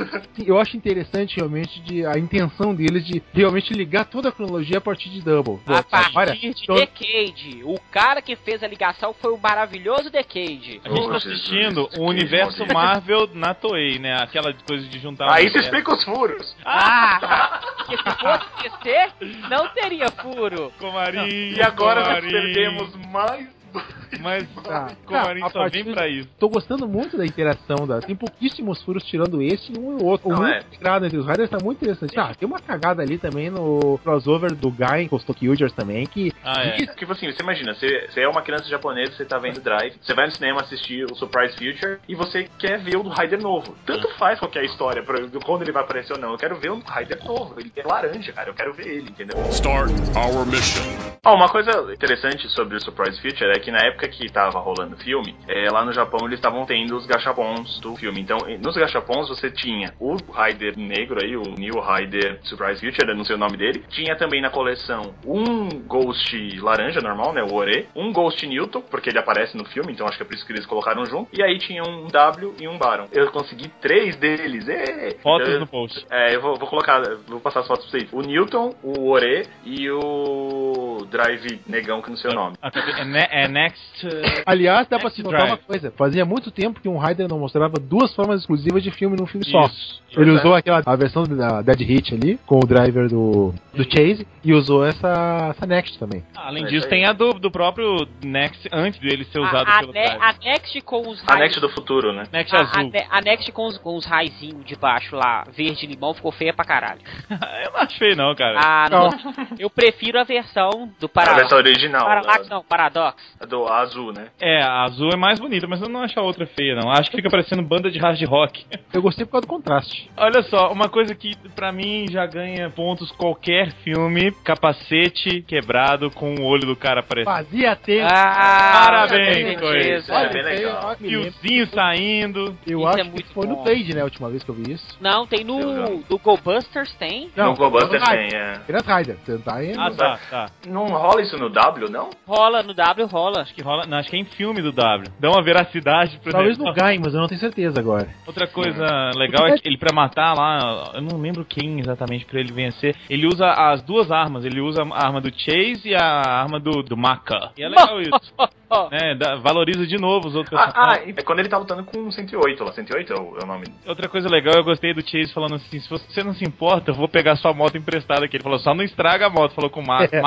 eu acho interessante realmente de, a intenção deles de realmente ligar toda a cronologia a partir de Double.
A
Olha,
partir de
então-
Decade. O cara que fez a ligação foi o maravilhoso Decade.
A gente
Oh,
tá
Jesus,
assistindo
que
o universo. Marvel na Toei, né? Aquela coisa de juntar
Aí você
universo.
explica os furos.
Ah! Porque se fosse DC, não teria furo.
Comarim,
E agora nós perdemos mais.
Mas
Tá. Ah, a
só
partir
vem
de-
pra isso.
Tô gostando muito da interação da. Tem pouquíssimos furos tirando esse e um e o outro. O
Não,
muito
é.
integrado entre os Riders tá muito interessante. Ah, tem uma cagada ali também no crossover do Guy com os Tokyo também, que.
Ah, é.
Tipo assim, você imagina, você, você é uma criança japonesa, você tá vendo Drive, você vai no cinema assistir o Surprise Future e você quer ver o do Raider novo. Tanto faz qual que é a história, pra, do quando ele vai aparecer ou não. Eu quero ver o Raider novo. Ele é laranja, cara. Eu quero ver ele, entendeu?
Start our mission.
Ah, uma coisa interessante sobre o Surprise Future é que na época que tava rolando o filme, é, lá no Japão eles estavam tendo os gachapons do filme. Então, e- nos gachapons você tinha o Raider negro aí, o New Raider Surprise Future, não sei o nome dele. Tinha também na coleção um Ghost laranja normal, né, o Ore, um Ghost Newton, porque ele aparece no filme, então acho que é por isso que eles colocaram junto. E aí tinha um W e um Baron. Eu consegui três deles. ê!
Fotos
Eu-
no post.
é, eu vou, vou colocar, vou passar as fotos pra vocês. O Newton, o Ore e o Drive Negão, que não sei o nome.
É, ne- é Next. uh,
Aliás, dá pra
Next
se notar uma coisa. Fazia muito tempo que um Rider não mostrava duas formas exclusivas de filme num filme só.
Isso.
Ele
Pois é.
usou aquela a versão da Dead Hit ali, com o driver do, do Chase, e usou essa, essa Next também.
Além
Mas
disso, tem a do, do próprio Next antes dele ser usado
A, a,
pelo
ne- a Next com os
A. Next do futuro, né?
Next
A, a,
azul.
ne- a Next com os, com os raizinhos de baixo lá, verde e limão, ficou feia pra caralho.
Eu não achei não, cara.
Ah, não. Eu prefiro a versão do
A
Parallax.
versão original.
Parallax
da-
não, Paradox.
do azul, né?
É, a azul é mais bonita, mas eu não acho a outra feia, não. Acho que fica parecendo banda de hard rock.
Eu gostei por causa do contraste.
Olha só, uma coisa que pra mim já ganha pontos qualquer filme, capacete quebrado com o olho do cara aparecendo.
Fazia tempo.
Ah,
Parabéns, Coisa.
Olha, bem legal.
Fiozinho saindo.
Eu
Isso
acho
é
que
muito
foi no
bom.
Blade, né, a última vez que eu vi isso.
Não, tem no
não.
do GoBusters tem.
no GoBusters
não,
tem, é.
Grand Rider, tá aí?
Ah, tá, tá.
Não rola isso no W, não?
Rola no W, rola.
Acho que rola. Não, acho que é em filme do W. Dá uma veracidade pro
Talvez no. Guy, mas eu não tenho certeza agora.
Outra coisa legal é que ele, pra matar lá, eu não lembro quem exatamente pra ele vencer, ele usa as duas armas. Ele usa a arma do Chase e a arma do, do Maka. E é legal isso. Né? dá- valoriza de novo os outros
Ah,
personagens.
ah, é quando ele tá lutando com o 108 lá. 108 é o, é o nome.
Outra coisa legal, eu gostei do Chase falando assim: se você não se importa, eu vou pegar sua moto emprestada aqui. Ele falou: só não estraga a moto. Falou com o Marco.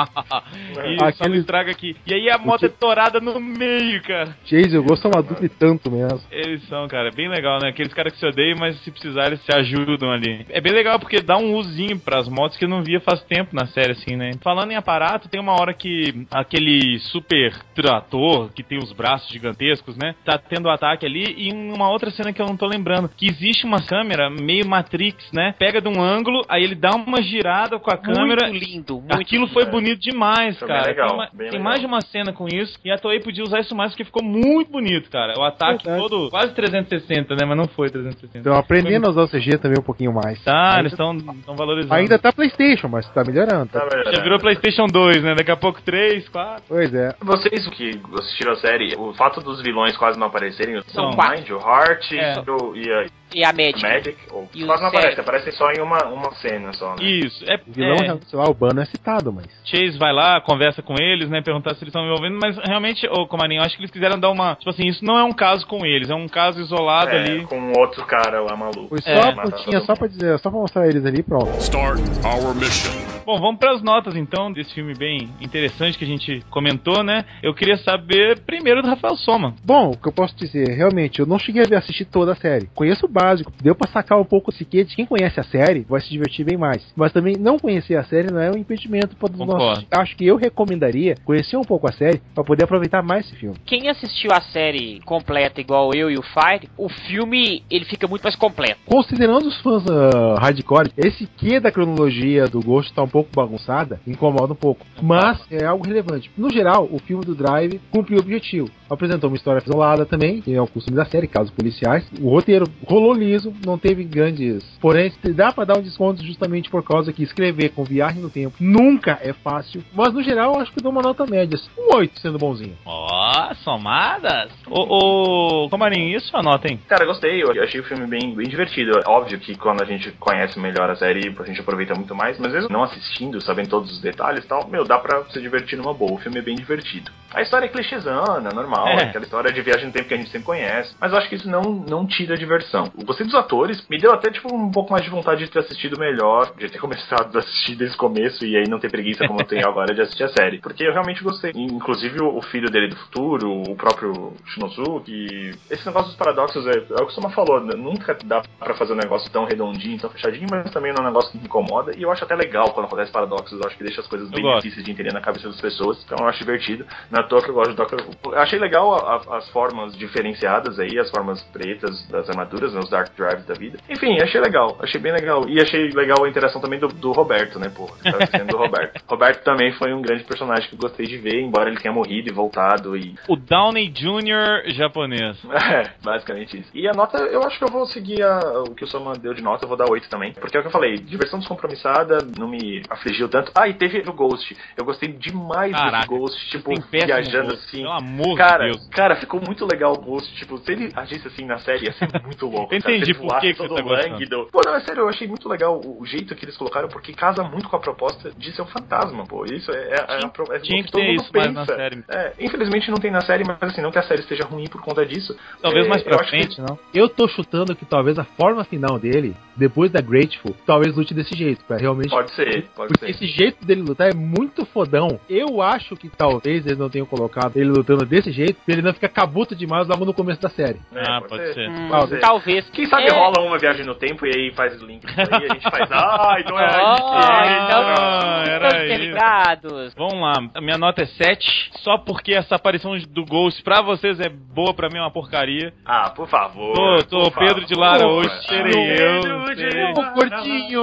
É.
e só não
Aquele-
estraga aqui. E aí a moto
que-
é torada no meio, cara.
Chase, eu gosto uma dupla e tanto mesmo.
Eles são, cara, é bem legal, né? Aqueles caras que se odeiam, mas se precisar eles se ajudam ali. É bem legal porque dá um usinho pras motos que eu não via faz tempo na série, assim, né? Falando em aparato, tem uma hora que aquele super trator que tem os braços gigantescos, né? Tá tendo ataque ali e uma outra cena que eu não tô lembrando, que existe uma câmera meio Matrix, né? Pega de um ângulo, aí ele dá uma girada com a câmera.
Muito lindo, muito
Aquilo foi
É.
bonito demais,
Foi bem
cara.
legal,
tem ma-
bem
tem
legal.
mais de uma cena com isso e a Toei podia usar isso mais porque ficou muito bonito, cara. O ataque
Verdade.
todo, quase 360, né? Mas não foi 360.
Então aprendendo a usar o CG também um pouquinho mais.
Tá, eles estão valorizando.
ainda tá Playstation, mas tá melhorando. tá?
Tá melhor,
Já virou PlayStation 2, né? Daqui a pouco 3, 4.
Pois é.
Vocês que assistiram a série, o fato dos vilões quase não aparecerem,
São
o. Mind, o Heart
É.
e a
E a médica.
Magic, ou,
E o
quase não
Cérebro.
aparecem, aparecem só em uma, uma cena só, né?
Isso. É,
O vilão,
é,
sei lá, o Bano é citado, mas.
Chase vai lá, conversa com eles, né? Perguntar se eles estão envolvendo, mas realmente, ô Comarinho, eu acho que eles quiseram dar uma. Tipo assim, isso não é um caso com eles, é um caso isolado
É,
ali.
com outro cara lá maluco.
Foi só
É.
pontinha, só pra dizer, só pra mostrar eles ali, pronto.
Start our mission.
Bom, vamos para as notas então desse filme bem interessante que a gente comentou, né? Eu queria saber primeiro do Rafael Soma.
Bom, o que eu posso dizer, realmente, eu não cheguei a ver- assistir toda a série. Conheço o básico, deu pra sacar um pouco esse quê de quem conhece a série vai se divertir bem mais. Mas também não conhecer a série não é um impedimento para os nossos. Acho que eu recomendaria conhecer um pouco a série pra poder aproveitar mais esse filme.
Quem assistiu a série completa igual eu e o Fire, o filme ele fica muito mais completo.
Considerando os fãs ah, hardcore, esse quê da cronologia do Ghost tá um pouco bagunçada, incomoda um pouco. Mas é algo relevante. No geral, o filme do Drive cumpriu o objetivo. Apresentou uma história isolada também, que é o costume da série, casos policiais. O roteiro rolou liso, não teve grandes. Porém, dá pra dar um desconto justamente por causa que escrever com viagem no tempo nunca é fácil. Mas no geral, acho que dou uma nota média. Um 8 sendo bonzinho.
Ó, somadas? Ô, ô, Comarinho, a sua nota, hein?
Cara, gostei, eu achei o filme bem, bem divertido. É Óbvio que quando a gente conhece melhor a série, a gente aproveita muito mais, mas mesmo não assistindo, sabendo todos os detalhes e tal, meu, dá pra se divertir numa boa. O filme é bem divertido. A história é clichêzana, normal,
É.
aquela história de viagem no tempo que a gente sempre conhece, mas eu acho que isso não, não tira a diversão. Eu gostei dos atores, me deu até tipo um pouco mais de vontade de ter assistido melhor, de ter começado a assistir desde o começo e aí não ter preguiça como eu tenho agora de assistir a série. Porque eu realmente gostei. Inclusive o o filho dele do futuro, o próprio Shinosuke. Esse negócio dos paradoxos é, é o que o Soma falou, né? nunca dá pra fazer um negócio tão redondinho, tão fechadinho, mas também não é um negócio que me incomoda. E eu acho até legal quando acontece paradoxos, eu acho que deixa as coisas
Eu
bem
gosto.
difíceis de entender na cabeça das pessoas. Então eu acho divertido. Toa que eu gosto do Doctor Who. Eu achei legal a- a- as formas diferenciadas aí, as formas pretas das armaduras, né, os Dark Drives da vida. Enfim, achei legal, achei bem legal. E achei legal a interação também do, do Roberto, né, pô? Tava esquecendo do Roberto. Roberto também foi um grande personagem que eu gostei de ver, embora ele tenha morrido e voltado e
O Downey Jr. japonês.
é, basicamente isso. E a nota, eu acho que eu vou seguir a- o que o Soma deu de nota, eu vou dar 8 também. Porque é o que eu falei, diversão descompromissada, não me afligiu tanto. Ah, e teve o Ghost. Eu gostei demais
Caraca,
desse Ghost, tipo,
Tem
viajando
gosto,
assim.
Pelo amor
Cara,
de Deus.
cara, ficou muito legal o Ghost. Tipo, se ele agisse assim na série, ia ser muito louco.
Entendi por que que você
todo
tá
lânguido. Pô, não, é sério, eu achei muito legal o, jeito que eles colocaram, porque casa muito com a proposta de ser um fantasma, pô. Isso é, é, é, a pro- é
tinha
o
que
todo
ter
mundo
isso mais na
pensa.
série.
É, infelizmente não tem na série, mas assim, não que a série esteja ruim por conta disso.
Talvez
É,
mais pra
acho que-
frente, não?
Eu tô chutando que talvez a forma final dele, depois da Grateful, talvez lute desse jeito, pra realmente.
Pode ser, pode
Porque
ser.
esse jeito dele lutar é muito fodão. Eu acho que talvez eles não tenham colocado ele lutando desse jeito, pra ele não ficar cabuto demais logo no começo da série.
É,
ah, pode ser.
Hum,
Pode ser.
talvez.
Quem sabe
É.
rola uma viagem no tempo e aí faz o link aí, a gente faz. Ah, então é
Oh, então,
Ah, era isso.
interligados.
Vamos lá, a minha nota é 7, só porque essa aparição do Ghost pra vocês é boa, pra mim é uma porcaria.
Ah, por favor.
Tô, tô
por
Pedro de Lara
favor.
hoje, serei eu.
Pedro de
sei.
Lara.
gordinho!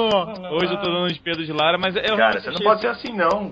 Hoje eu tô dando de Pedro de Lara, mas é
Cara, você não pode ser assim não. Não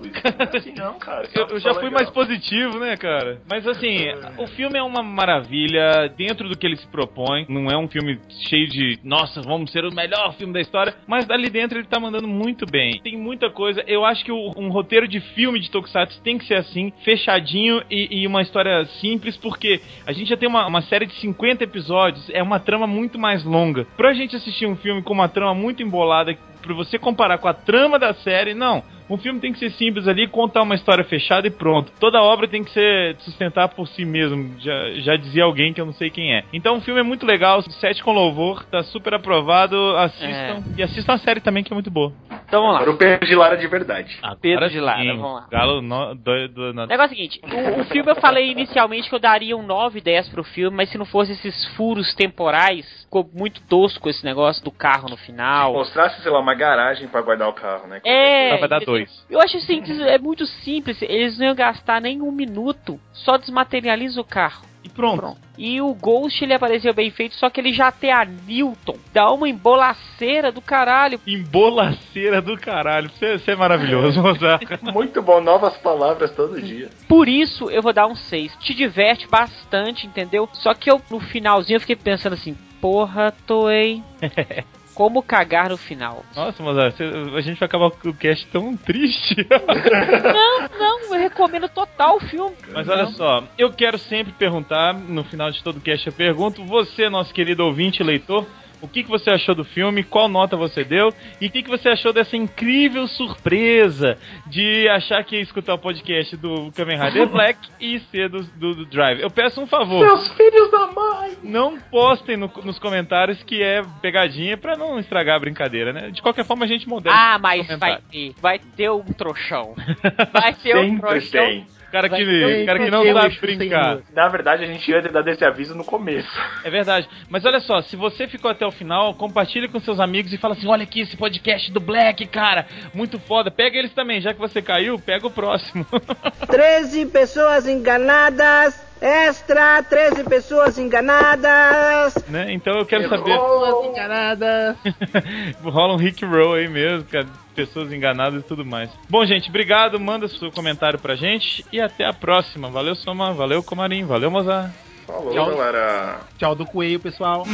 é assim não, cara.
Eu, eu já fui mais positivo, né, cara? Mas assim, o filme é uma maravilha dentro do que ele se propõe. Não é um filme cheio de, nossa, vamos ser o melhor filme da história. Mas ali dentro ele tá mandando muito bem. Tem muita coisa. Eu acho que um roteiro de filme de Tokusatsu tem que ser assim, fechadinho e, e uma história simples, porque a gente já tem uma, uma série de 50 episódios. É uma trama muito mais longa. Pra gente assistir um filme com uma trama muito embolada, pra você comparar com a trama da série, não. Um filme tem que ser simples ali, contar uma história fechada e pronto. Toda obra tem que ser sustentar por si mesmo. Já, já dizia alguém que eu não sei quem é. Então o filme é muito legal, sete com louvor, tá super aprovado. Assistam. É. E assistam a série também, que é muito boa.
Então vamos lá.
Para o Pedro de Lara de verdade.
Ah,
Pedro
de Lara,
sim.
vamos lá.
Galo no, do, do, no...
Negócio é o seguinte: o, o, filme eu falei inicialmente que eu daria um 9, 10 pro filme, mas se não fosse esses furos temporais, ficou muito tosco esse negócio do carro no final.
Se mostrasse, sei lá, uma garagem para guardar o carro, né?
É,
vai dar dois.
Eu acho assim que é muito simples. Eles não iam gastar nem um minuto. Só desmaterializa o carro.
E pronto.
pronto. E o Ghost ele apareceu bem feito, só que ele já tem a Newton. Dá uma embolaceira do caralho.
Embolaceira do caralho. Você é maravilhoso,
Muito bom, novas palavras todo dia.
Por isso eu vou dar um 6. Te diverte bastante, entendeu? Só que eu no finalzinho eu fiquei pensando assim: porra, Toei. Como cagar no final?
Nossa, Mozart, você- a gente vai acabar com o cast tão triste.
Não, não, é recomendo total o filme.
Mas olha só, eu quero sempre perguntar, no final de todo o cast eu pergunto, você, nosso querido ouvinte, leitor, o que, que você achou do filme, qual nota você deu e o que, que você achou dessa incrível surpresa de achar que ia escutar o podcast do Kamen Rider Black e ser do, do, do Drive. Eu peço um favor.
Seus filhos da mãe!
Não postem no- nos comentários que é pegadinha pra não estragar a brincadeira, né? De qualquer forma, a gente modera.
Ah, mas vai ter. Vai ter um trouxão. Vai ter um
Sempre
trouxão.
tem.
Cara que,
Vai ter-
cara que não sabe brincar.
Na verdade, a gente ia ter dado esse aviso no começo.
É verdade. Mas olha só, se você ficou até o final, compartilhe com seus amigos e fala assim: olha aqui esse podcast do Black, cara. Muito foda. Pega eles também, já que você caiu, pega o próximo.
13 pessoas enganadas. Extra, 13 pessoas enganadas.
Né? Então eu quero saber.
Pessoas enganadas.
Rola um Rick Roll aí mesmo, cara. É pessoas enganadas e tudo mais. Bom, gente, obrigado. Manda seu comentário pra gente e até a próxima. Valeu, Soma. Valeu, Comarim. Valeu, Mozart.
Falou,
Tchau.
galera.
Tchau do coelho, pessoal.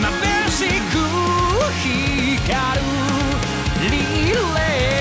リレー